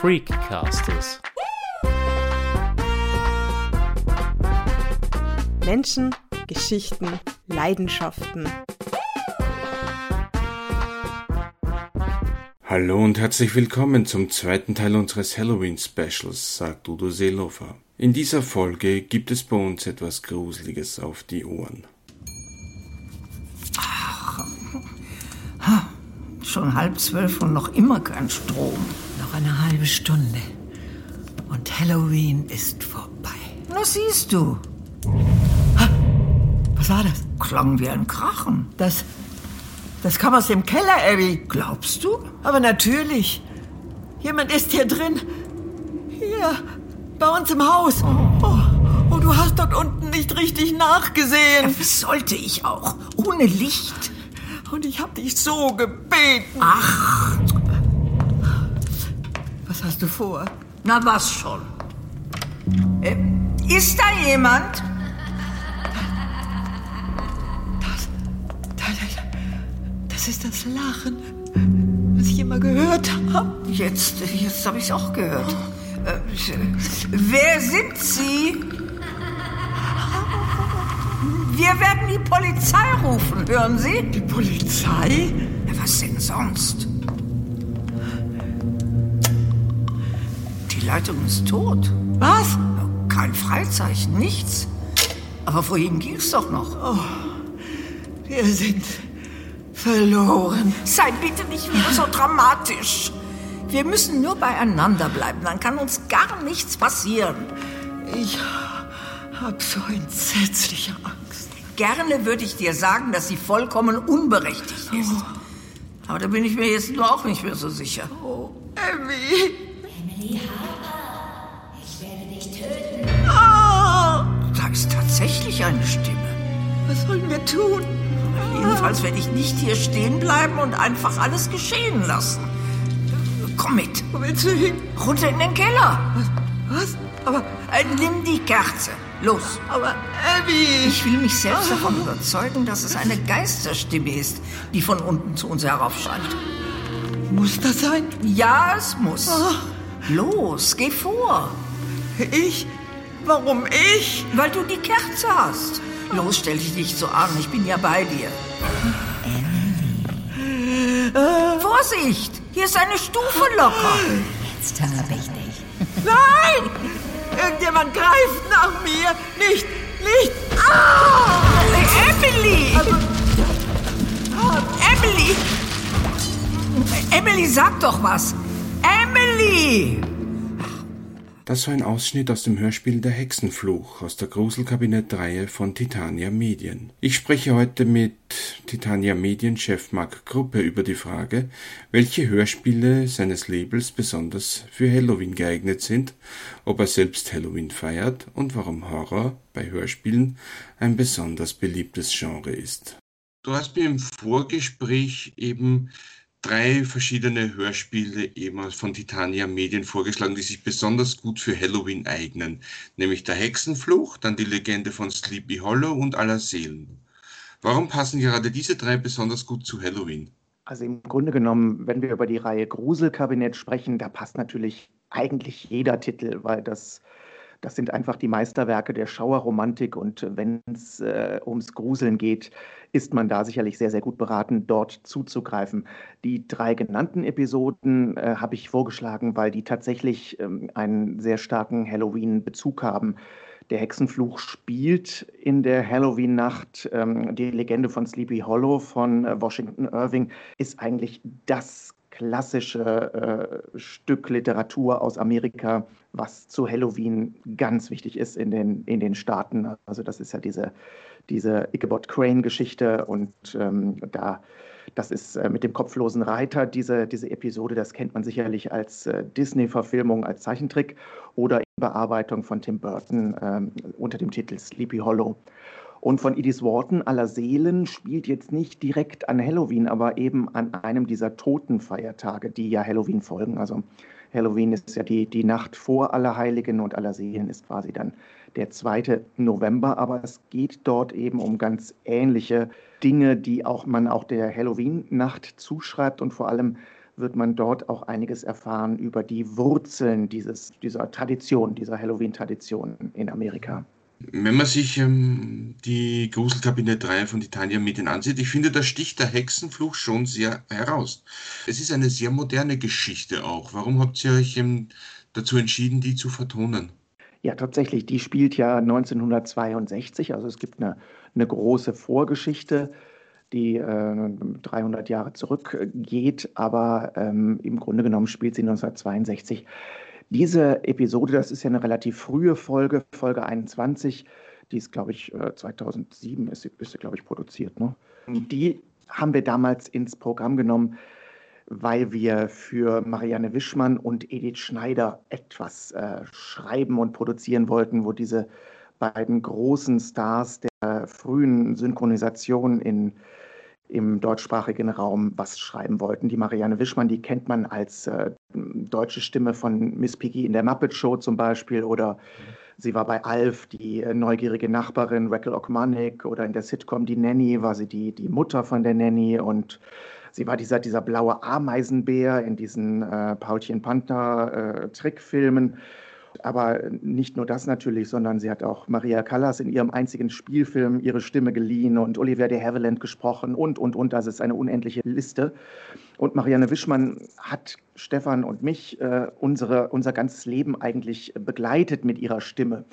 Freakcasters. Menschen, Geschichten, Leidenschaften. Hallo und herzlich willkommen zum zweiten Teil unseres Halloween-Specials, sagt Udo Seelofer. In dieser Folge gibt es bei uns etwas Gruseliges auf die Ohren. Schon halb zwölf und noch immer kein Strom. Noch eine halbe Stunde. Und Halloween ist vorbei. Na siehst du, Was war das? klang wie ein Krachen. Das. Das kam aus dem Keller, Abby. Glaubst du? Aber natürlich. Jemand ist hier drin. Hier. Bei uns im Haus. Oh, oh, du hast dort unten nicht richtig nachgesehen. Was sollte ich auch? Ohne Licht? Und ich hab dich so gebeten. Ach, Was hast du vor? na was schon. Äh, ist da jemand? Da, da, Das ist das Lachen, was ich immer gehört habe. Jetzt, jetzt habe ich es auch gehört. Äh, wer sind Sie? Wir werden die Polizei rufen, hören Sie? Die Polizei? Ja, was denn sonst? Leitung ist tot. Was? Kein Freizeichen, nichts. Aber vorhin ging's doch noch. Wir sind verloren. Sei bitte nicht wieder so dramatisch. Wir müssen nur beieinander bleiben, dann kann uns gar nichts passieren. Ich hab so entsetzliche Angst. Gerne würde ich dir sagen, dass sie vollkommen unberechtigt ist. Aber da bin ich mir jetzt nur auch nicht mehr so sicher. Oh, Abby. Da ist tatsächlich eine Stimme. Was sollen wir tun? Jedenfalls werde ich nicht hier stehen bleiben und einfach alles geschehen lassen. Komm mit, Wo willst du hin? runter in den Keller. Was? Aber, Äh, nimm die Kerze. Los. aber Abby. Ich will mich selbst davon überzeugen, dass es eine Geisterstimme ist, die von unten zu uns heraufscheint. Muss das sein? Ja, es muss. Los, geh vor. Ich? Warum ich? Weil du die Kerze hast. Los, stell dich nicht so an, ich bin ja bei dir. Vorsicht, hier ist eine Stufe locker. Jetzt habe ich dich. Nein! Irgendjemand greift nach mir. Nicht, nicht. Ah! Emily! Emily! Emily, sag doch was! Das war ein Ausschnitt aus dem Hörspiel Der Hexenfluch aus der Gruselkabinett-Reihe von Titania Medien. Ich spreche heute mit Titania Medien-Chef Marc Gruppe über die Frage, welche Hörspiele seines Labels besonders für Halloween geeignet sind, ob er selbst Halloween feiert und warum Horror bei Hörspielen ein besonders beliebtes Genre ist. Du hast mir im Vorgespräch eben drei verschiedene Hörspiele eben von Titania Medien vorgeschlagen, die sich besonders gut für Halloween eignen, nämlich der Hexenfluch, dann die Legende von Sleepy Hollow und Aller Seelen. Warum passen gerade diese drei besonders gut zu Halloween? Also im Grunde genommen, wenn wir über die Reihe Gruselkabinett sprechen, da passt natürlich eigentlich jeder Titel, weil das, das sind einfach die Meisterwerke der Schauerromantik und wenn es äh, ums Gruseln geht, ist man da sicherlich sehr, sehr gut beraten, dort zuzugreifen. Die drei genannten Episoden äh, habe ich vorgeschlagen, weil die tatsächlich ähm, einen sehr starken Halloween-Bezug haben. Der Hexenfluch spielt in der Halloween-Nacht. Ähm, die Legende von Sleepy Hollow von äh, Washington Irving ist eigentlich das klassische äh, Stück Literatur aus Amerika, was zu Halloween ganz wichtig ist in den, in den Staaten. Also das ist ja diese, diese Ichabod Crane-Geschichte und ähm, da das ist äh, mit dem kopflosen Reiter, diese, diese Episode, das kennt man sicherlich als äh, Disney-Verfilmung, als Zeichentrick oder in Bearbeitung von Tim Burton ähm, unter dem Titel Sleepy Hollow. Und von Edith Wharton aller Seelen spielt jetzt nicht direkt an Halloween, aber eben an einem dieser Totenfeiertage, die ja Halloween folgen. Also Halloween ist ja die, die Nacht vor Allerheiligen und Allerseelen ist quasi dann der 2. November. Aber es geht dort eben um ganz ähnliche Dinge, die auch man auch der Halloween-Nacht zuschreibt und vor allem wird man dort auch einiges erfahren über die Wurzeln dieses, dieser Tradition, dieser Halloween-Tradition in Amerika. Wenn man sich ähm, die Gruselkabinett-Reihe von Titania Medien ansieht, ich finde, da sticht der Hexenfluch schon sehr heraus. Es ist eine sehr moderne Geschichte auch. Warum habt ihr euch ähm, dazu entschieden, die zu vertonen? Ja, tatsächlich, die spielt ja 1962, also es gibt eine, eine große Vorgeschichte, die äh, 300 Jahre zurückgeht, aber ähm, im Grunde genommen spielt sie 1962. Diese Episode, das ist ja eine relativ frühe Folge, Folge 21, die ist, glaube ich, 2007 äh, ist sie, ist sie glaube ich, produziert. Ne? Die haben wir damals ins Programm genommen, weil wir für Marianne Wischmann und Edith Schneider etwas äh, schreiben und produzieren wollten, wo diese beiden großen Stars der frühen Synchronisation in, im deutschsprachigen Raum was schreiben wollten. Die Marianne Wischmann, die kennt man als äh, deutsche Stimme von Miss Piggy in der Muppet Show zum Beispiel oder sie war bei Alf die äh, neugierige Nachbarin Raquel Okmanik oder in der Sitcom Die Nanny war sie die, die Mutter von der Nanny und Sie war dieser, dieser blaue Ameisenbär in diesen äh, Paulchen Panther äh, Trickfilmen. Aber nicht nur das natürlich, sondern sie hat auch Maria Callas in ihrem einzigen Spielfilm ihre Stimme geliehen und Oliver de Havilland gesprochen und, und, und. Das ist eine unendliche Liste. Und Marianne Wischmann hat Stefan und mich äh, unsere, unser ganzes Leben eigentlich begleitet mit ihrer Stimme.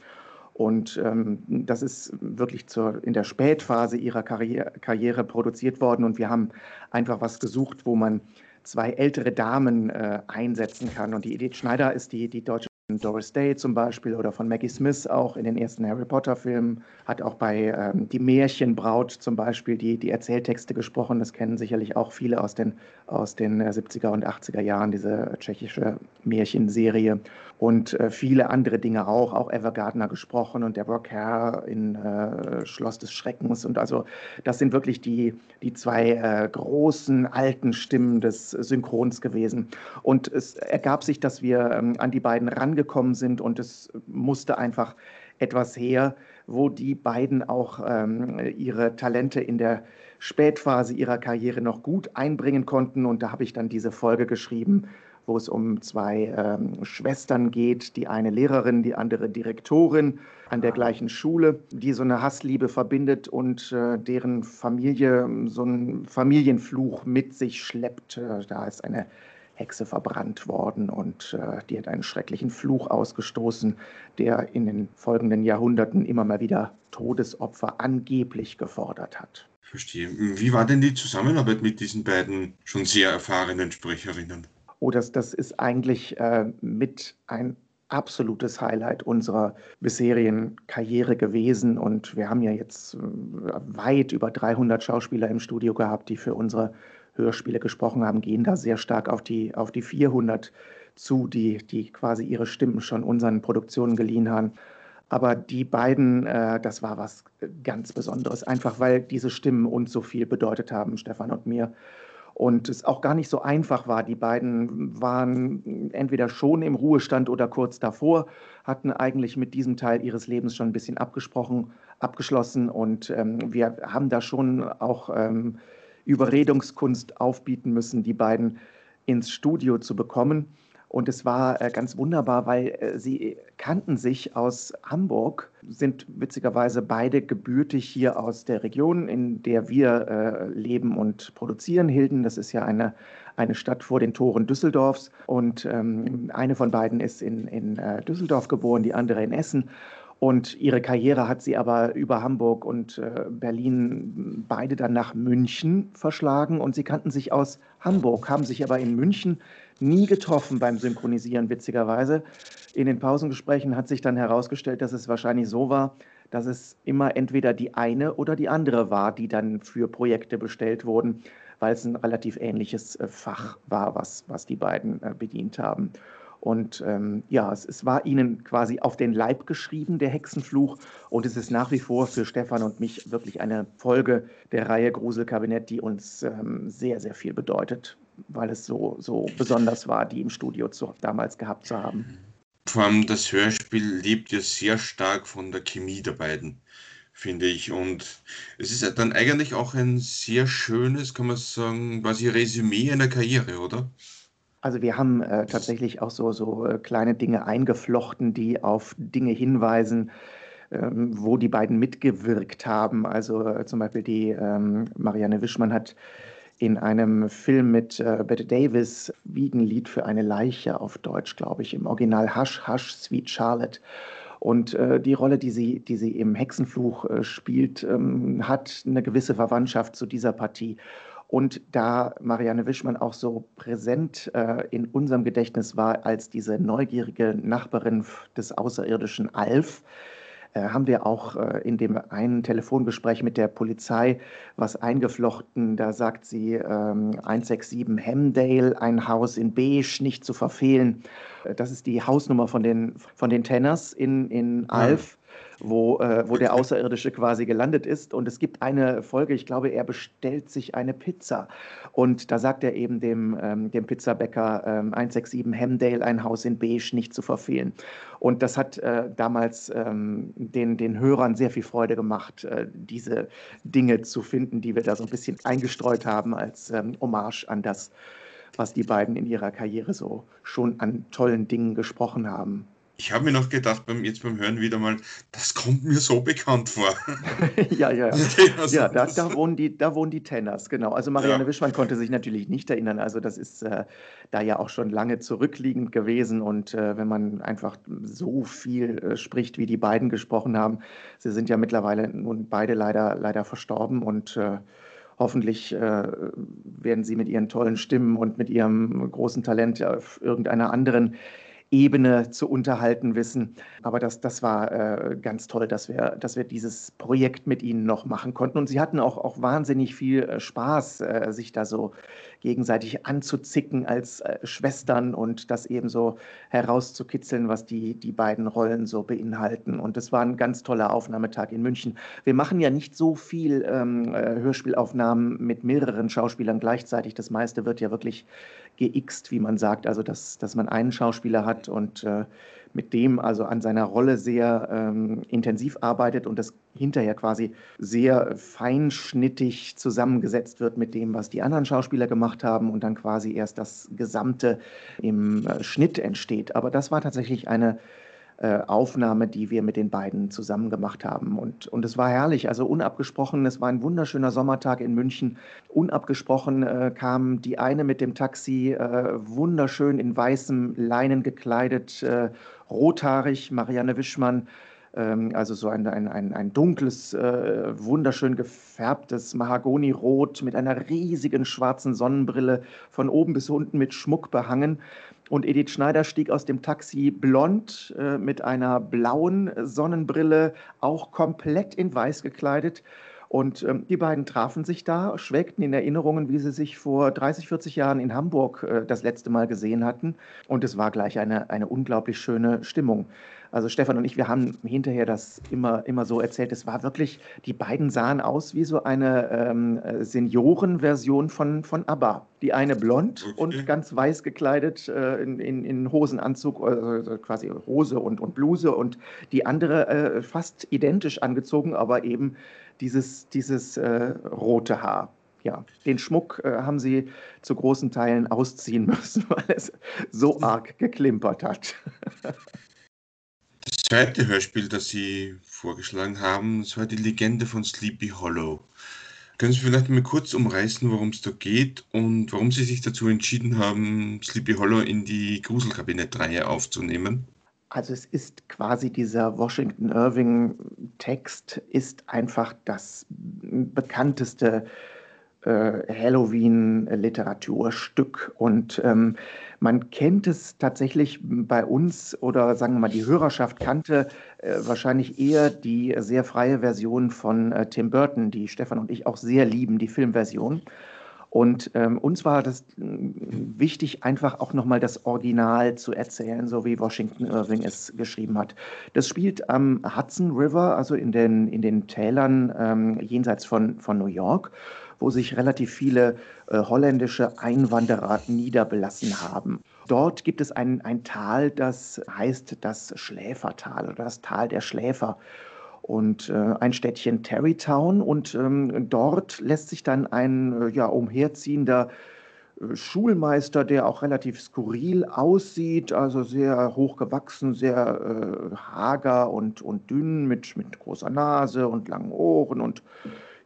Und ähm, das ist wirklich zur, in der Spätphase ihrer Karriere, Karriere, produziert worden. Und wir haben einfach was gesucht, wo man zwei ältere Damen äh, einsetzen kann. Und die Edith Schneider ist die, die deutsche Doris Day zum Beispiel oder von Maggie Smith auch in den ersten Harry Potter-Filmen, hat auch bei ähm, Die Märchenbraut zum Beispiel die, die Erzähltexte gesprochen. Das kennen sicherlich auch viele aus den, aus den 70er äh, und 80er Jahren, diese tschechische Märchenserie. Und äh, viele andere Dinge auch, auch Evergardner gesprochen und Deborah Kerr in äh, Schloss des Schreckens. Und also das sind wirklich die, die zwei äh, großen alten Stimmen des Synchrons gewesen. Und es ergab sich, dass wir ähm, an die beiden ran angekommen sind und es musste einfach etwas her, wo die beiden auch ähm, ihre Talente in der Spätphase ihrer Karriere noch gut einbringen konnten. Und da habe ich dann diese Folge geschrieben, wo es um zwei ähm, Schwestern geht, die eine Lehrerin, die andere Direktorin an der gleichen Schule, die so eine Hassliebe verbindet und äh, deren Familie so einen Familienfluch mit sich schleppt. Äh, da ist eine Hexe verbrannt worden und äh, die hat einen schrecklichen Fluch ausgestoßen, der in den folgenden Jahrhunderten immer mal wieder Todesopfer angeblich gefordert hat. Verstehe. Wie war denn die Zusammenarbeit mit diesen beiden schon sehr erfahrenen Sprecherinnen? Oh, das, das ist eigentlich äh, mit ein absolutes Highlight unserer bisherigen Karriere gewesen. Und wir haben ja jetzt äh, weit über 300 Schauspieler im Studio gehabt, die für unsere Hörspiele gesprochen haben, gehen da sehr stark auf die, auf die 400 zu, die, die quasi ihre Stimmen schon unseren Produktionen geliehen haben. Aber die beiden, äh, das war was ganz Besonderes, einfach weil diese Stimmen uns so viel bedeutet haben, Stefan und mir. Und es auch gar nicht so einfach war. Die beiden waren entweder schon im Ruhestand oder kurz davor, hatten eigentlich mit diesem Teil ihres Lebens schon ein bisschen abgesprochen, abgeschlossen. Und ähm, wir haben da schon auch ähm, Überredungskunst aufbieten müssen, die beiden ins Studio zu bekommen. Und es war äh, ganz wunderbar, weil äh, sie kannten sich aus Hamburg, sind witzigerweise beide gebürtig hier aus der Region, in der wir äh, leben und produzieren. Hilden, das ist ja eine, eine Stadt vor den Toren Düsseldorfs. Und ähm, eine von beiden ist in, in äh, Düsseldorf geboren, die andere in Essen. Und ihre Karriere hat sie aber über Hamburg und äh, Berlin beide dann nach München verschlagen. Und sie kannten sich aus Hamburg, haben sich aber in München nie getroffen beim Synchronisieren, witzigerweise. In den Pausengesprächen hat sich dann herausgestellt, dass es wahrscheinlich so war, dass es immer entweder die eine oder die andere war, die dann für Projekte bestellt wurden, weil es ein relativ ähnliches äh, Fach war, was, was die beiden äh, bedient haben. Und ähm, ja, es, es, war ihnen quasi auf den Leib geschrieben, der Hexenfluch. Und es ist nach wie vor für Stefan und mich wirklich eine Folge der Reihe Gruselkabinett, die uns ähm, sehr, sehr viel bedeutet, weil es so, so besonders war, die im Studio zu, damals gehabt zu haben. Vor allem das Hörspiel lebt ja sehr stark von der Chemie der beiden, finde ich. Und es ist dann eigentlich auch ein sehr schönes, kann man sagen, quasi Resümee einer Karriere, oder? Also wir haben äh, tatsächlich auch so, so äh, kleine Dinge eingeflochten, die auf Dinge hinweisen, ähm, wo die beiden mitgewirkt haben. Also äh, zum Beispiel die ähm, Marianne Wischmann hat in einem Film mit äh, Bette Davis, Wiegenlied für eine Leiche auf Deutsch, glaube ich, im Original Hush, Hush, Sweet Charlotte. Und äh, die Rolle, die sie, die sie im Hexenfluch äh, spielt, ähm, hat eine gewisse Verwandtschaft zu dieser Partie. Und da Marianne Wischmann auch so präsent äh, in unserem Gedächtnis war als diese neugierige Nachbarin des außerirdischen Alf, haben wir auch äh, in dem einen Telefongespräch mit der Polizei was eingeflochten. Da sagt sie ähm, 167 Hemdale, ein Haus in Beige, nicht zu verfehlen. Äh, das ist die Hausnummer von den, von den Tenners in, in Alf wo, äh, wo der Außerirdische quasi gelandet ist. Und es gibt eine Folge, ich glaube, er bestellt sich eine Pizza. Und da sagt er eben dem, ähm, dem Pizzabäcker ähm, 167 Hemdale, ein Haus in Beige, nicht zu verfehlen. Und das hat äh, damals ähm, den, den Hörern sehr viel Freude gemacht, äh, diese Dinge zu finden, die wir da so ein bisschen eingestreut haben als ähm, Hommage an das, was die beiden in ihrer Karriere so schon an tollen Dingen gesprochen haben. Ich habe mir noch gedacht, beim, jetzt beim Hören wieder mal, das kommt mir so bekannt vor. ja, ja, ja. Also ja da, da, wohnen die, da wohnen die Tenners, genau. Also Marianne ja. Wischmann konnte sich natürlich nicht erinnern. Also das ist äh, da ja auch schon lange zurückliegend gewesen. Und äh, wenn man einfach so viel äh, spricht, wie die beiden gesprochen haben, sie sind ja mittlerweile nun beide leider, leider verstorben und äh, hoffentlich äh, werden sie mit ihren tollen Stimmen und mit ihrem großen Talent auf irgendeiner anderen Ebene zu unterhalten wissen. Aber das, das war äh, ganz toll, dass wir, dass wir dieses Projekt mit ihnen noch machen konnten. Und sie hatten auch, auch wahnsinnig viel äh, Spaß, äh, sich da so gegenseitig anzuzicken als äh, Schwestern und das eben so herauszukitzeln, was die, die beiden Rollen so beinhalten. Und es war ein ganz toller Aufnahmetag in München. Wir machen ja nicht so viel ähm, äh, Hörspielaufnahmen mit mehreren Schauspielern gleichzeitig. Das meiste wird ja wirklich geixt, wie man sagt, also dass, dass man einen Schauspieler hat und äh, mit dem also an seiner Rolle sehr ähm, intensiv arbeitet und das hinterher quasi sehr feinschnittig zusammengesetzt wird mit dem, was die anderen Schauspieler gemacht haben und dann quasi erst das Gesamte im äh, Schnitt entsteht. Aber das war tatsächlich eine äh, Aufnahme, die wir mit den beiden zusammen gemacht haben. Und, und es war herrlich, also unabgesprochen, es war ein wunderschöner Sommertag in München. Unabgesprochen äh, kam die eine mit dem Taxi, äh, wunderschön in weißem Leinen gekleidet, äh, rothaarig, Marianne Wischmann also so ein, ein, ein, ein dunkles, äh, wunderschön gefärbtes Mahagonirot mit einer riesigen schwarzen Sonnenbrille, von oben bis unten mit Schmuck behangen. Und Edith Schneider stieg aus dem Taxi blond äh, mit einer blauen Sonnenbrille, auch komplett in weiß gekleidet. Und ähm, die beiden trafen sich da, schwelgten in Erinnerungen, wie sie sich vor 30, 40 Jahren in Hamburg äh, das letzte Mal gesehen hatten. Und es war gleich eine, eine unglaublich schöne Stimmung. Also Stefan und ich, wir haben hinterher das immer, immer so erzählt. Es war wirklich, die beiden sahen aus wie so eine ähm, Seniorenversion von, von ABBA. Die eine blond okay. und ganz weiß gekleidet äh, in, in, in, Hosenanzug, also quasi Hose und, und Bluse und die andere äh, fast identisch angezogen, aber eben dieses, dieses äh, rote Haar. Ja, den Schmuck äh, haben sie zu großen Teilen ausziehen müssen, weil es so arg geklimpert hat. Zweite Hörspiel, das Sie vorgeschlagen haben, das war die Legende von Sleepy Hollow. Können Sie vielleicht mal kurz umreißen, worum es da geht und warum Sie sich dazu entschieden haben, Sleepy Hollow in die Gruselkabinett-Reihe aufzunehmen? Also es ist quasi dieser Washington Irving-Text ist einfach das bekannteste äh, Halloween-Literaturstück und ähm, man kennt es tatsächlich bei uns oder sagen wir mal, die Hörerschaft kannte äh, wahrscheinlich eher die sehr freie Version von äh, Tim Burton, die Stefan und ich auch sehr lieben, die Filmversion. Und ähm, uns war das äh, wichtig, einfach auch nochmal das Original zu erzählen, so wie Washington Irving es geschrieben hat. Das spielt am Hudson River, also in den, in den Tälern ähm, jenseits von, von New York, wo sich relativ viele äh, holländische Einwanderer niederbelassen haben. Dort gibt es ein, ein Tal, das heißt das Schläfertal oder das Tal der Schläfer und äh, ein Städtchen Terrytown. Und ähm, dort lässt sich dann ein äh, ja, umherziehender Schulmeister, der auch relativ skurril aussieht, also sehr hochgewachsen, sehr äh, hager und, und dünn mit, mit großer Nase und langen Ohren. Und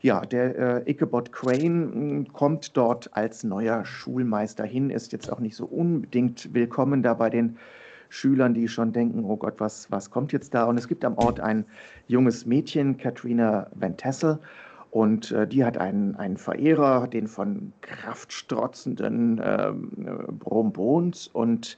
ja, der äh, Ichabod Crane hm, kommt dort als neuer Schulmeister hin, ist jetzt auch nicht so unbedingt willkommen da bei den Schülern, die schon denken, oh Gott, was, was kommt jetzt da? Und es gibt am Ort ein junges Mädchen, Katrina Van Tassel, und äh, die hat einen, einen Verehrer, den von kraftstrotzenden ähm, Brombons. Und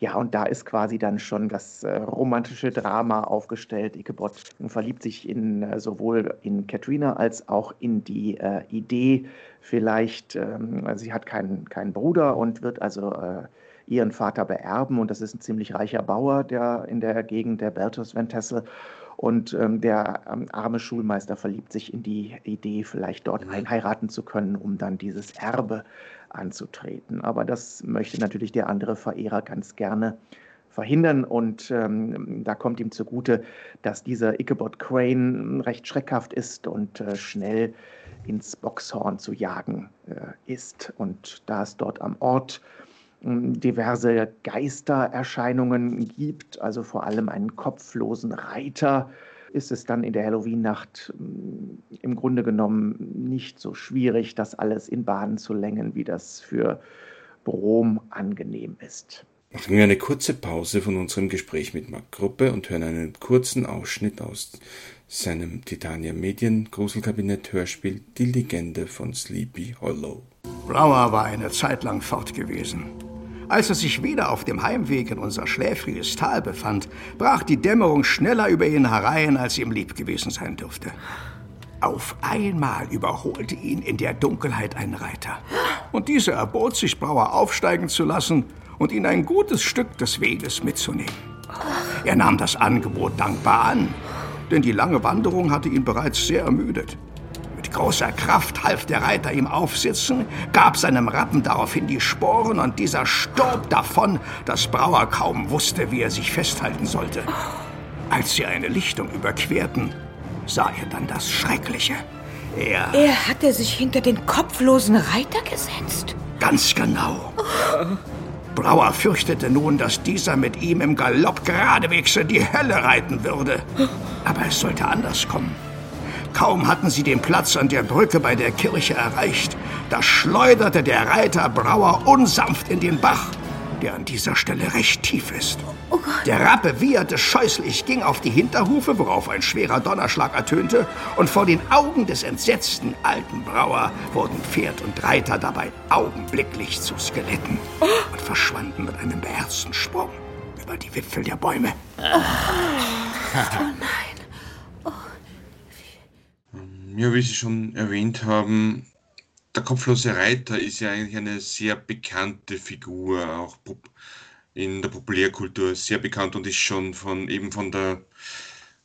ja, und da ist quasi dann schon das äh, romantische Drama aufgestellt. Ichabod verliebt sich in, äh, sowohl in Katrina als auch in die äh, Idee, vielleicht, ähm, sie hat keinen, keinen Bruder und wird also äh, ihren Vater beerben. Und das ist ein ziemlich reicher Bauer der in der Gegend der Bertus Van Tassel. Und ähm, der ähm, arme Schulmeister verliebt sich in die Idee, vielleicht dort mhm. einheiraten zu können, um dann dieses Erbe anzutreten. Aber das möchte natürlich der andere Verehrer ganz gerne verhindern. Und ähm, da kommt ihm zugute, dass dieser Ichabod Crane recht schreckhaft ist und äh, schnell ins Boxhorn zu jagen äh, ist. Und da es dort am Ort diverse Geistererscheinungen gibt, also vor allem einen kopflosen Reiter, ist es dann in der Halloween-Nacht mm, im Grunde genommen nicht so schwierig, das alles in Bahnen zu lenken, wie das für Brom angenehm ist. Machen wir eine kurze Pause von unserem Gespräch mit Mark Gruppe und hören einen kurzen Ausschnitt aus seinem Titania Medien Gruselkabinett Hörspiel Die Legende von Sleepy Hollow. Brauer war eine Zeit lang fort gewesen. Als er sich wieder auf dem Heimweg in unser schläfriges Tal befand, brach die Dämmerung schneller über ihn herein, als ihm lieb gewesen sein dürfte. Auf einmal überholte ihn in der Dunkelheit ein Reiter. Und dieser erbot sich, Brauer aufsteigen zu lassen und ihn ein gutes Stück des Weges mitzunehmen. Er nahm das Angebot dankbar an, denn die lange Wanderung hatte ihn bereits sehr ermüdet. Mit großer Kraft half der Reiter ihm aufsitzen, gab seinem Rappen daraufhin die Sporen und dieser stob davon, dass Brauer kaum wusste, wie er sich festhalten sollte. Als sie eine Lichtung überquerten, sah er dann das Schreckliche. Er. Er hatte sich hinter den kopflosen Reiter gesetzt? Ganz genau. Brauer fürchtete nun, dass dieser mit ihm im Galopp geradewegs in die Hölle reiten würde. Aber es sollte anders kommen. Kaum hatten sie den Platz an der Brücke bei der Kirche erreicht, da schleuderte der Reiter Brauer unsanft in den Bach, der an dieser Stelle recht tief ist. Oh der Rappe wieherte scheußlich, ging auf die Hinterhufe, worauf ein schwerer Donnerschlag ertönte, und vor den Augen des entsetzten alten Brauer wurden Pferd und Reiter dabei augenblicklich zu Skeletten oh. und verschwanden mit einem beherzten Sprung über die Wipfel der Bäume. Oh, oh nein. Ja, wie Sie schon erwähnt haben, der kopflose Reiter ist ja eigentlich eine sehr bekannte Figur, auch in der Populärkultur sehr bekannt und ist schon von eben von der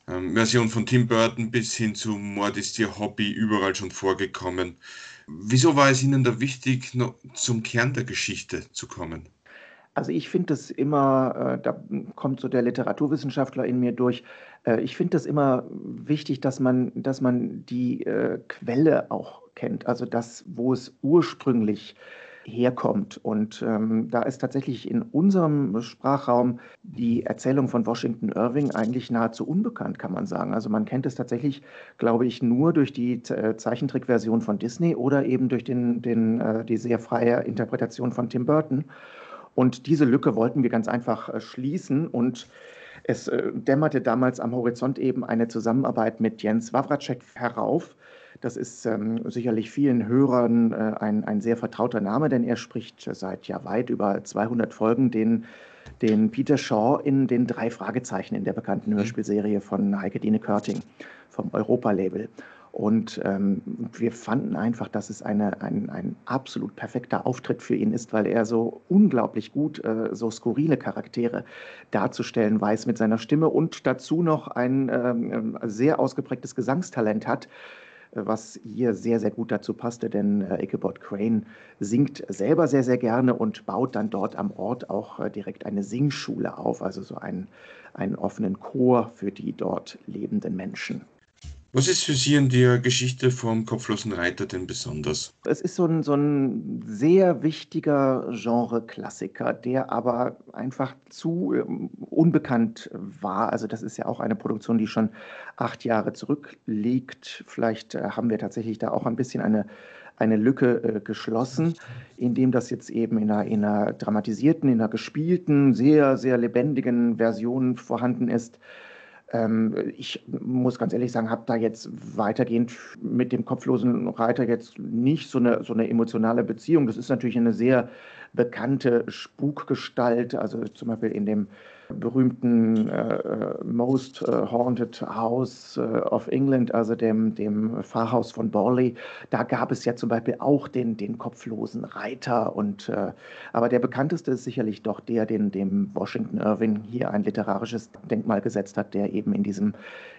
ähm, Version von Tim Burton bis hin zu Mord ist ihr Hobby überall schon vorgekommen. Wieso war es Ihnen da wichtig, noch zum Kern der Geschichte zu kommen? Also ich finde das immer, äh, da kommt so der Literaturwissenschaftler in mir durch, äh, ich finde das immer wichtig, dass man, dass man die äh, Quelle auch kennt, also das, wo es ursprünglich herkommt. Und ähm, da ist tatsächlich in unserem Sprachraum die Erzählung von Washington Irving eigentlich nahezu unbekannt, kann man sagen. Also man kennt es tatsächlich, glaube ich, nur durch die Zeichentrickversion von Disney oder eben durch den, den, äh, die sehr freie Interpretation von Tim Burton. Und diese Lücke wollten wir ganz einfach äh, schließen und es äh, dämmerte damals am Horizont eben eine Zusammenarbeit mit Jens Wawracek herauf. Das ist ähm, sicherlich vielen Hörern äh, ein, ein sehr vertrauter Name, denn er spricht seit ja weit über 200 Folgen den, den Peter Shaw in den drei Fragezeichen in der bekannten mhm. Hörspielserie von Heike Dine Körting vom Europa-Label. Und ähm, wir fanden einfach, dass es eine, ein, ein absolut perfekter Auftritt für ihn ist, weil er so unglaublich gut äh, so skurrile Charaktere darzustellen weiß mit seiner Stimme und dazu noch ein ähm, sehr ausgeprägtes Gesangstalent hat was hier sehr, sehr gut dazu passte, denn äh, Ichabod Crane singt selber sehr, sehr gerne und baut dann dort am Ort auch äh, direkt eine Singschule auf, also so einen, einen offenen Chor für die dort lebenden Menschen. Was ist für Sie in der Geschichte vom kopflosen Reiter denn besonders? Es ist so ein, so ein sehr wichtiger Genre-Klassiker, der aber einfach zu ähm, unbekannt war. Also das ist ja auch eine Produktion, die schon acht Jahre zurückliegt. Vielleicht äh, haben wir tatsächlich da auch ein bisschen eine eine Lücke äh, geschlossen, indem das jetzt eben in einer, in einer dramatisierten, in einer gespielten, sehr, sehr lebendigen Version vorhanden ist. Ähm, ich muss ganz ehrlich sagen, habe da jetzt weitergehend mit dem kopflosen Reiter jetzt nicht so eine, so eine emotionale Beziehung. Das ist natürlich eine sehr bekannte Spukgestalt, also zum Beispiel in dem berühmten äh, Most äh, Haunted House äh, of England, also dem, dem Pfarrhaus von Borley. Da gab es ja zum Beispiel auch den, den kopflosen Reiter. Und, äh, aber der bekannteste ist sicherlich doch der, den dem Washington Irving hier ein literarisches Denkmal gesetzt hat, der eben in diesem,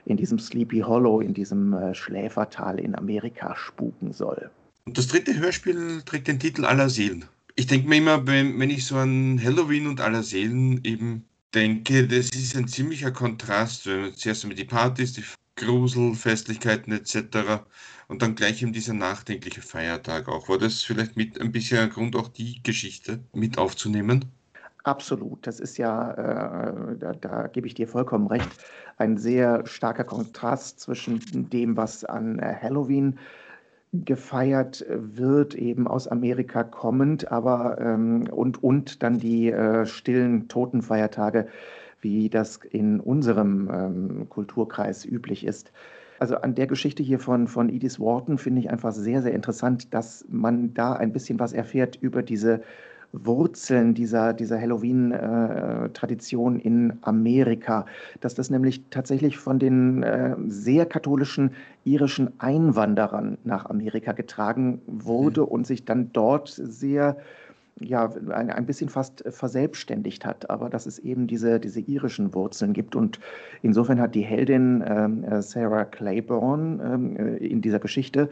in diesem Sleepy Hollow, in diesem äh, Schläfertal in Amerika spuken soll. Und das dritte Hörspiel trägt den Titel Aller Seelen. Ich denke mir immer, wenn, wenn ich so an Halloween und Aller Seelen eben denke, das ist ein ziemlicher Kontrast, wenn man zuerst einmal die Partys, die Grusel, Festlichkeiten etc. und dann gleich eben dieser nachdenkliche Feiertag auch. War das vielleicht mit ein bisschen ein Grund, auch die Geschichte mit aufzunehmen? Absolut. Das ist ja, äh, da, da, gebe ich dir vollkommen recht, ein sehr starker Kontrast zwischen dem, was an äh, Halloween gefeiert wird, eben aus Amerika kommend, aber ähm, und, und dann die äh, stillen Totenfeiertage, wie das in unserem ähm, Kulturkreis üblich ist. Also an der Geschichte hier von, von Edith Wharton finde ich einfach sehr, sehr interessant, dass man da ein bisschen was erfährt über diese Wurzeln dieser, dieser Halloween-Tradition in Amerika, dass das nämlich tatsächlich von den äh, sehr katholischen irischen Einwanderern nach Amerika getragen wurde mhm. und sich dann dort sehr ja, ein, ein bisschen fast verselbstständigt hat, aber dass es eben diese, diese irischen Wurzeln gibt. Und insofern hat die Heldin ähm, äh, Sarah Claiborne ähm, äh, in dieser Geschichte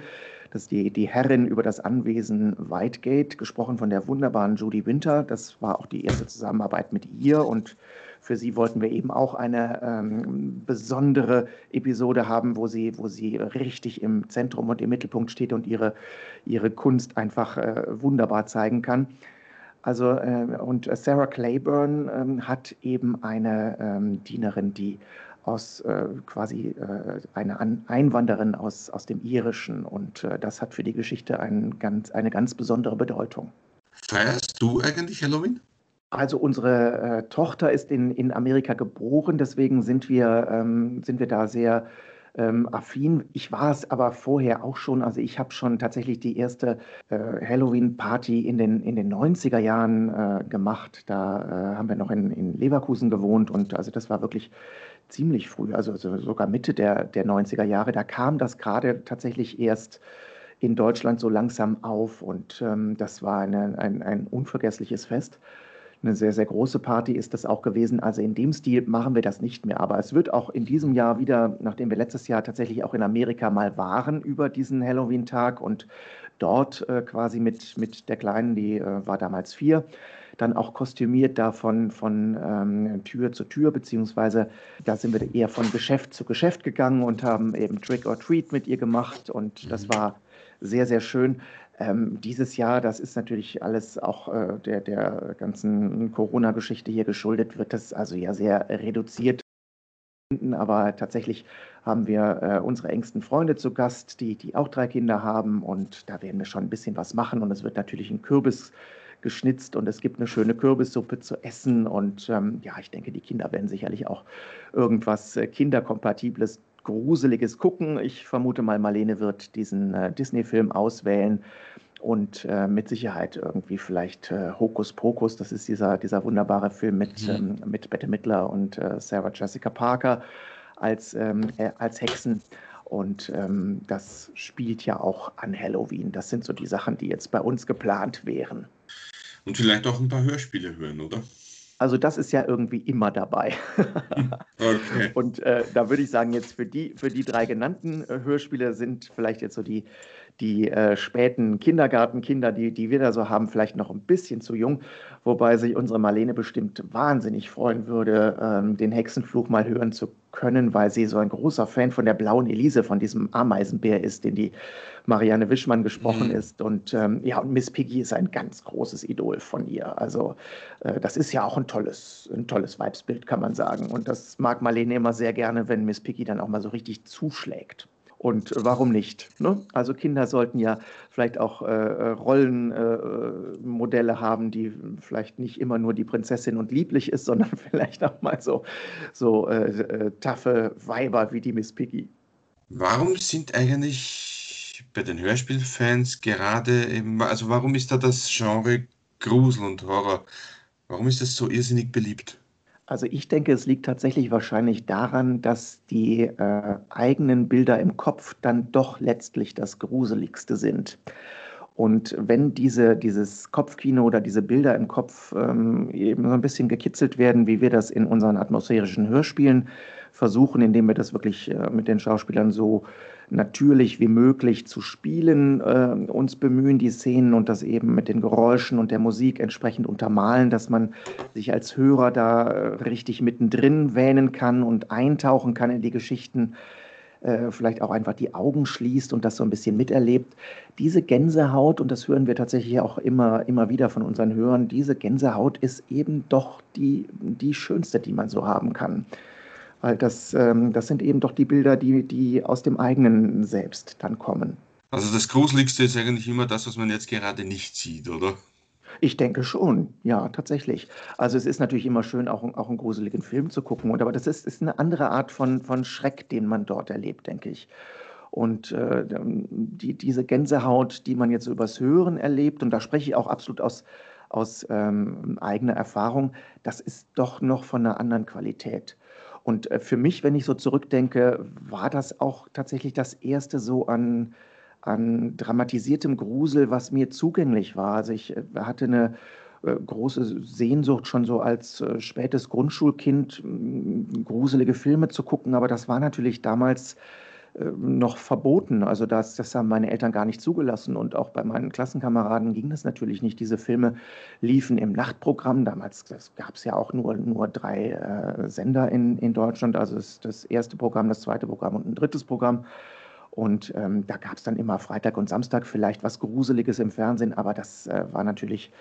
das ist die, die Herrin über das Anwesen Whitegate, gesprochen von der wunderbaren Judy Winter. Das war auch die erste Zusammenarbeit mit ihr und für sie wollten wir eben auch eine ähm, besondere Episode haben, wo sie, wo sie richtig im Zentrum und im Mittelpunkt steht und ihre, ihre Kunst einfach äh, wunderbar zeigen kann. Also, äh, und Sarah Claiborne ähm, hat eben eine ähm, Dienerin, die aus äh, quasi äh, eine An Einwanderin aus, aus dem Irischen und äh, das hat für die Geschichte ein ganz, eine ganz besondere Bedeutung. Feierst du eigentlich Halloween? Also unsere äh, Tochter ist in, in Amerika geboren, deswegen sind wir, ähm, sind wir da sehr ähm, affin. Ich war es aber vorher auch schon. Also ich habe schon tatsächlich die erste äh, Halloween-Party in den, in den 90er Jahren äh, gemacht. Da äh, haben wir noch in, in Leverkusen gewohnt und also das war wirklich ziemlich früh, also sogar Mitte der, der 90er Jahre. Da kam das gerade tatsächlich erst in Deutschland so langsam auf und ähm, das war eine, ein, ein unvergessliches Fest. Eine sehr, sehr große Party ist das auch gewesen. Also in dem Stil machen wir das nicht mehr. Aber es wird auch in diesem Jahr wieder, nachdem wir letztes Jahr tatsächlich auch in Amerika mal waren über diesen Halloween-Tag und dort äh, quasi mit, mit der Kleinen, die äh, war damals vier, dann auch kostümiert da von, von ähm, Tür zu Tür, beziehungsweise da sind wir eher von Geschäft zu Geschäft gegangen und haben eben Trick or Treat mit ihr gemacht und das mhm. war sehr, sehr schön. Ähm, dieses Jahr, das ist natürlich alles auch äh, der, der ganzen Corona-Geschichte hier geschuldet, wird das also ja sehr reduziert. Aber tatsächlich haben wir äh, unsere engsten Freunde zu Gast, die, die auch drei Kinder haben. Und da werden wir schon ein bisschen was machen. Und es wird natürlich ein Kürbis geschnitzt und es gibt eine schöne Kürbissuppe zu essen. Und ähm, ja, ich denke, die Kinder werden sicherlich auch irgendwas äh, Kinderkompatibles, Gruseliges gucken. Ich vermute mal, Marlene wird diesen äh, Disney-Film auswählen und äh, mit Sicherheit irgendwie vielleicht äh, Hokus Pokus, das ist dieser, dieser wunderbare Film mit, mhm. ähm, mit Bette Midler und äh, Sarah Jessica Parker als, ähm, äh, als Hexen. Und ähm, das spielt ja auch an Halloween. Das sind so die Sachen, die jetzt bei uns geplant wären. Und vielleicht auch ein paar Hörspiele hören, oder? Also das ist ja irgendwie immer dabei. okay. Und äh, da würde ich sagen, jetzt für die, für die drei genannten äh, Hörspiele sind vielleicht jetzt so die, die äh, späten Kindergartenkinder, die, die wir da so haben, vielleicht noch ein bisschen zu jung. Wobei sich unsere Marlene bestimmt wahnsinnig freuen würde, ähm, den Hexenfluch mal hören zu können, weil sie so ein großer Fan von der blauen Elise, von diesem Ameisenbär ist, den die Marianne Wischmann gesprochen mhm. ist. Und ähm, ja, und Miss Piggy ist ein ganz großes Idol von ihr. Also äh, das ist ja auch ein tolles, ein tolles Weibsbild, kann man sagen. Und das mag Marlene immer sehr gerne, wenn Miss Piggy dann auch mal so richtig zuschlägt. Und warum nicht? Ne? Also Kinder sollten ja vielleicht auch äh, Rollenmodelle äh, haben, die vielleicht nicht immer nur die Prinzessin und lieblich ist, sondern vielleicht auch mal so, so äh, äh, taffe Weiber wie die Miss Piggy. Warum sind eigentlich bei den Hörspielfans gerade, eben, also warum ist da das Genre Grusel und Horror, warum ist das so irrsinnig beliebt? Also ich denke, es liegt tatsächlich wahrscheinlich daran, dass die äh, eigenen Bilder im Kopf dann doch letztlich das Gruseligste sind. Und wenn diese, dieses Kopfkino oder diese Bilder im Kopf ähm, eben so ein bisschen gekitzelt werden, wie wir das in unseren atmosphärischen Hörspielen versuchen, indem wir das wirklich äh, mit den Schauspielern so natürlich wie möglich zu spielen, äh, uns bemühen, die Szenen und das eben mit den Geräuschen und der Musik entsprechend untermalen, dass man sich als Hörer da äh, richtig mittendrin wähnen kann und eintauchen kann in die Geschichten, äh, vielleicht auch einfach die Augen schließt und das so ein bisschen miterlebt. Diese Gänsehaut, und das hören wir tatsächlich auch immer, immer wieder von unseren Hörern, diese Gänsehaut ist eben doch die, die schönste, die man so haben kann. Weil das, ähm, das sind eben doch die Bilder, die, die aus dem eigenen Selbst dann kommen. Also das Gruseligste ist eigentlich immer das, was man jetzt gerade nicht sieht, oder? Ich denke schon, ja, tatsächlich. Also es ist natürlich immer schön, auch, auch einen gruseligen Film zu gucken, und, aber das ist, ist eine andere Art von, von Schreck, den man dort erlebt, denke ich. Und äh, die, diese Gänsehaut, die man jetzt übers Hören erlebt, und da spreche ich auch absolut aus, aus ähm, eigener Erfahrung, das ist doch noch von einer anderen Qualität. Und äh, für mich, wenn ich so zurückdenke, war das auch tatsächlich das erste so an, an dramatisiertem Grusel, was mir zugänglich war. Also ich äh, hatte eine äh, große Sehnsucht schon so als spätes Grundschulkind, gruselige Filme zu gucken, aber das war natürlich damals noch verboten. Also das, das haben meine Eltern gar nicht zugelassen und auch bei meinen Klassenkameraden ging das natürlich nicht. Diese Filme liefen im Nachtprogramm. Damals gab es ja auch nur, nur drei äh, Sender in, in Deutschland. Also das, das erste Programm, das zweite Programm und ein drittes Programm. Und ähm, da gab es dann immer Freitag und Samstag vielleicht was Gruseliges im Fernsehen, aber das äh, war natürlich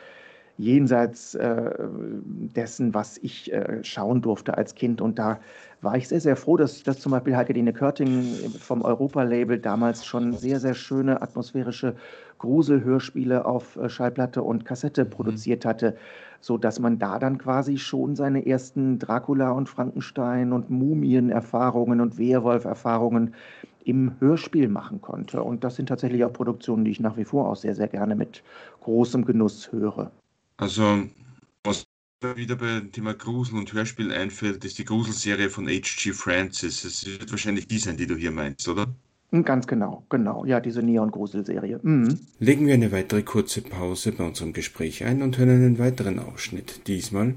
jenseits äh, dessen, was ich äh, schauen durfte als Kind. Und da war ich sehr, sehr froh, dass, dass zum Beispiel Heike-Dine Körting vom Europa-Label damals schon sehr, sehr schöne atmosphärische Gruselhörspiele auf äh, Schallplatte und Kassette mhm. produziert hatte, sodass man da dann quasi schon seine ersten Dracula und Frankenstein und Mumien-Erfahrungen und Werwolf-Erfahrungen im Hörspiel machen konnte. Und das sind tatsächlich auch Produktionen, die ich nach wie vor auch sehr, sehr gerne mit großem Genuss höre. Also, was wieder beim Thema Grusel und Hörspiel einfällt, ist die Gruselserie von H.G. Francis. Es wird wahrscheinlich die sein, die du hier meinst, oder? Hm, ganz genau, genau. Ja, diese Neon-Grusel-Serie. Mhm. Legen wir eine weitere kurze Pause bei unserem Gespräch ein und hören einen weiteren Ausschnitt. Diesmal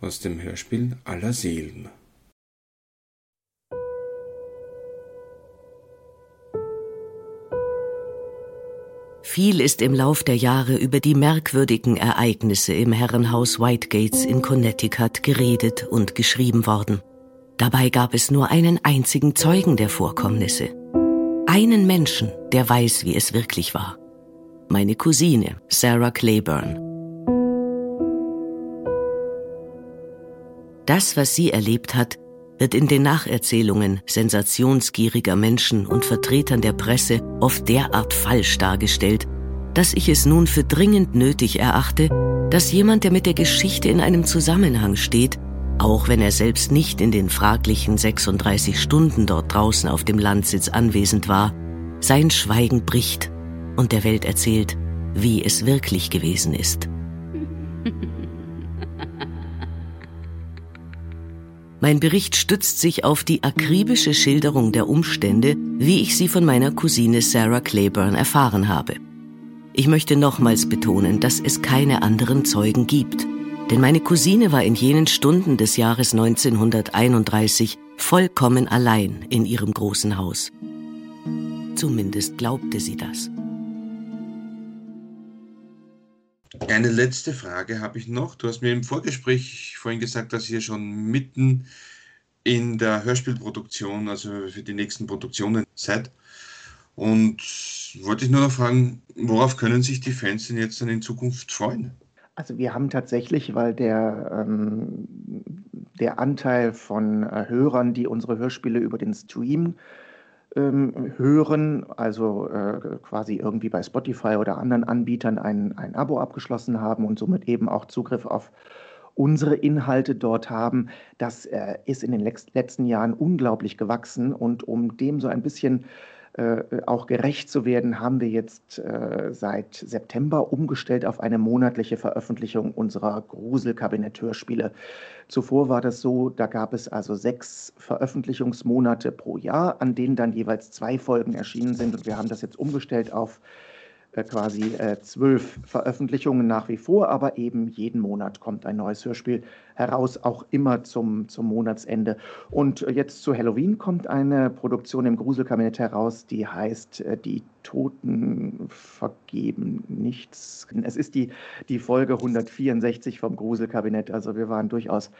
aus dem Hörspiel Aller Seelen. Viel ist im Lauf der Jahre über die merkwürdigen Ereignisse im Herrenhaus Whitegates in Connecticut geredet und geschrieben worden. Dabei gab es nur einen einzigen Zeugen der Vorkommnisse. Einen Menschen, der weiß, wie es wirklich war. Meine Cousine, Sarah Claiborne. Das, was sie erlebt hat, wird in den Nacherzählungen sensationsgieriger Menschen und Vertretern der Presse oft derart falsch dargestellt, dass ich es nun für dringend nötig erachte, dass jemand, der mit der Geschichte in einem Zusammenhang steht, auch wenn er selbst nicht in den fraglichen 36 Stunden dort draußen auf dem Landsitz anwesend war, sein Schweigen bricht und der Welt erzählt, wie es wirklich gewesen ist. Mein Bericht stützt sich auf die akribische Schilderung der Umstände, wie ich sie von meiner Cousine Sarah Claiborne erfahren habe. Ich möchte nochmals betonen, dass es keine anderen Zeugen gibt. Denn meine Cousine war in jenen Stunden des Jahres 1931 vollkommen allein in ihrem großen Haus. Zumindest glaubte sie das. Eine letzte Frage habe ich noch. Du hast mir im Vorgespräch vorhin gesagt, dass ihr schon mitten in der Hörspielproduktion, also für die nächsten Produktionen seid. Und wollte ich nur noch fragen, worauf können sich die Fans denn jetzt dann in Zukunft freuen? Also wir haben tatsächlich, weil der, ähm, der Anteil von äh, Hörern, die unsere Hörspiele über den Stream ähm, hören, also äh, quasi irgendwie bei Spotify oder anderen Anbietern ein, ein Abo abgeschlossen haben und somit eben auch Zugriff auf unsere Inhalte dort haben, das äh, ist in den letzten Jahren unglaublich gewachsen. Und um dem so ein bisschen äh, auch gerecht zu werden, haben wir jetzt äh, seit September umgestellt auf eine monatliche Veröffentlichung unserer Gruselkabinett-Hörspiele. Zuvor war das so, da gab es also sechs Veröffentlichungsmonate pro Jahr, an denen dann jeweils zwei Folgen erschienen sind. Und wir haben das jetzt umgestellt auf äh, quasi äh, zwölf Veröffentlichungen nach wie vor, aber eben jeden Monat kommt ein neues Hörspiel heraus, auch immer zum, zum Monatsende. Und äh, jetzt zu Halloween kommt eine Produktion im Gruselkabinett heraus, die heißt Die Toten vergeben nichts. Es ist die, die Folge 164 vom Gruselkabinett, also wir waren durchaus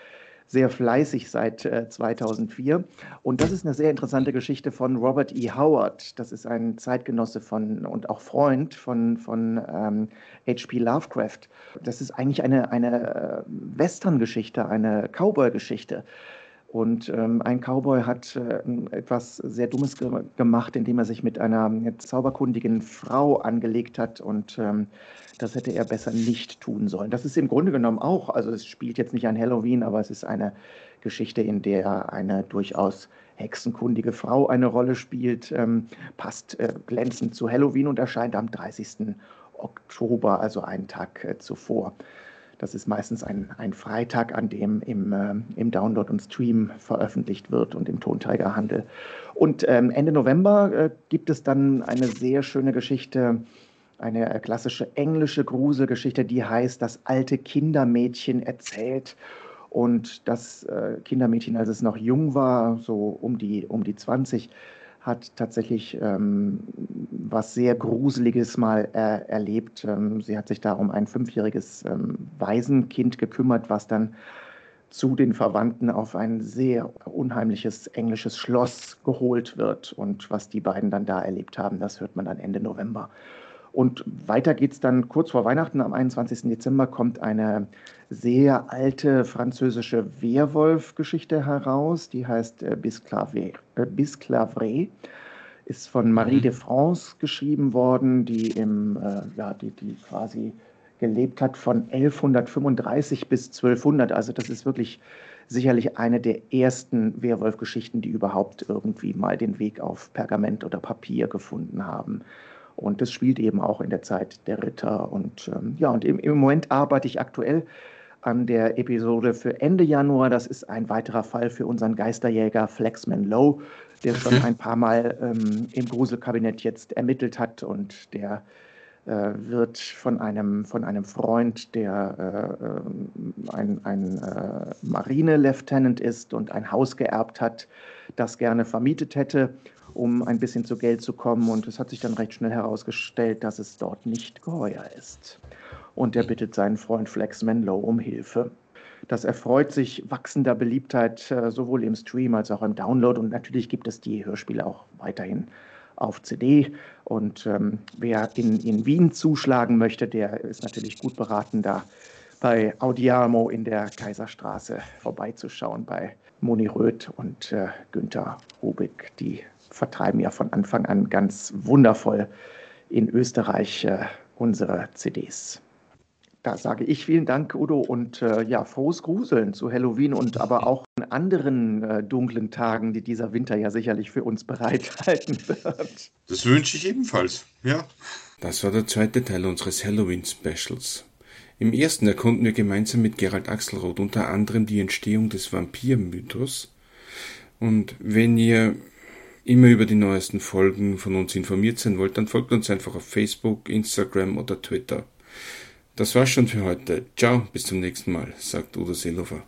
sehr fleißig seit äh, 2004. Und das ist eine sehr interessante Geschichte von Robert E. Howard. Das ist ein Zeitgenosse von und auch Freund von, von ähm, H.P. Lovecraft. Das ist eigentlich eine, eine äh, Western-Geschichte, eine Cowboy-Geschichte. Und ähm, ein Cowboy hat äh, etwas sehr Dummes ge gemacht, indem er sich mit einer zauberkundigen Frau angelegt hat. Und ähm, das hätte er besser nicht tun sollen. Das ist im Grunde genommen auch, also es spielt jetzt nicht an Halloween, aber es ist eine Geschichte, in der eine durchaus hexenkundige Frau eine Rolle spielt, ähm, passt äh, glänzend zu Halloween und erscheint am 30. Oktober, also einen Tag äh, zuvor. Das ist meistens ein, ein Freitag, an dem im, äh, im Download und Stream veröffentlicht wird und im Tonträgerhandel. Und ähm, Ende November äh, gibt es dann eine sehr schöne Geschichte, eine klassische englische Gruselgeschichte, die heißt Das alte Kindermädchen erzählt. Und das äh, Kindermädchen, als es noch jung war, so um die, um die 20, hat tatsächlich ähm, was sehr Gruseliges mal äh, erlebt. Ähm, sie hat sich da um ein fünfjähriges ähm, Waisenkind gekümmert, was dann zu den Verwandten auf ein sehr unheimliches englisches Schloss geholt wird. Und was die beiden dann da erlebt haben, das hört man dann Ende November. Und weiter geht es dann kurz vor Weihnachten, am 21. Dezember, kommt eine sehr alte französische Werwolf-Geschichte heraus, die heißt äh, Bisclavre, äh, Bisclavre, ist von Marie mhm. de France geschrieben worden, die, im, äh, ja, die, die quasi gelebt hat von 1135 bis 1200. Also das ist wirklich sicherlich eine der ersten Werwolf-Geschichten, die überhaupt irgendwie mal den Weg auf Pergament oder Papier gefunden haben. Und das spielt eben auch in der Zeit der Ritter. Und ähm, ja, und im, im Moment arbeite ich aktuell an der Episode für Ende Januar. Das ist ein weiterer Fall für unseren Geisterjäger Flexman Lowe, der schon mhm. ein paar Mal ähm, im Gruselkabinett jetzt ermittelt hat und der äh, wird von einem, von einem Freund, der äh, äh ein, ein äh, Marine-Lieutenant ist und ein Haus geerbt hat, das gerne vermietet hätte um ein bisschen zu Geld zu kommen. Und es hat sich dann recht schnell herausgestellt, dass es dort nicht geheuer ist. Und er bittet seinen Freund Flex Menlo um Hilfe. Das erfreut sich wachsender Beliebtheit äh, sowohl im Stream als auch im Download. Und natürlich gibt es die Hörspiele auch weiterhin auf CD. Und ähm, wer in, in Wien zuschlagen möchte, der ist natürlich gut beraten, da bei Audiamo in der Kaiserstraße vorbeizuschauen bei Moni Röth und äh, Günther Rubik, die vertreiben ja von Anfang an ganz wundervoll in Österreich äh, unsere CDs. Da sage ich vielen Dank, Udo, und äh, ja, frohes Gruseln zu Halloween und aber auch an anderen äh, dunklen Tagen, die dieser Winter ja sicherlich für uns bereithalten wird. Das wünsche ich ebenfalls, ja. Das war der zweite Teil unseres Halloween-Specials. Im ersten erkunden wir gemeinsam mit Gerald Axelrod unter anderem die Entstehung des Vampirmythos. Und wenn ihr immer über die neuesten Folgen von uns informiert sein wollt, dann folgt uns einfach auf Facebook, Instagram oder Twitter. Das war's schon für heute. Ciao, bis zum nächsten Mal, sagt Udo Seelofer.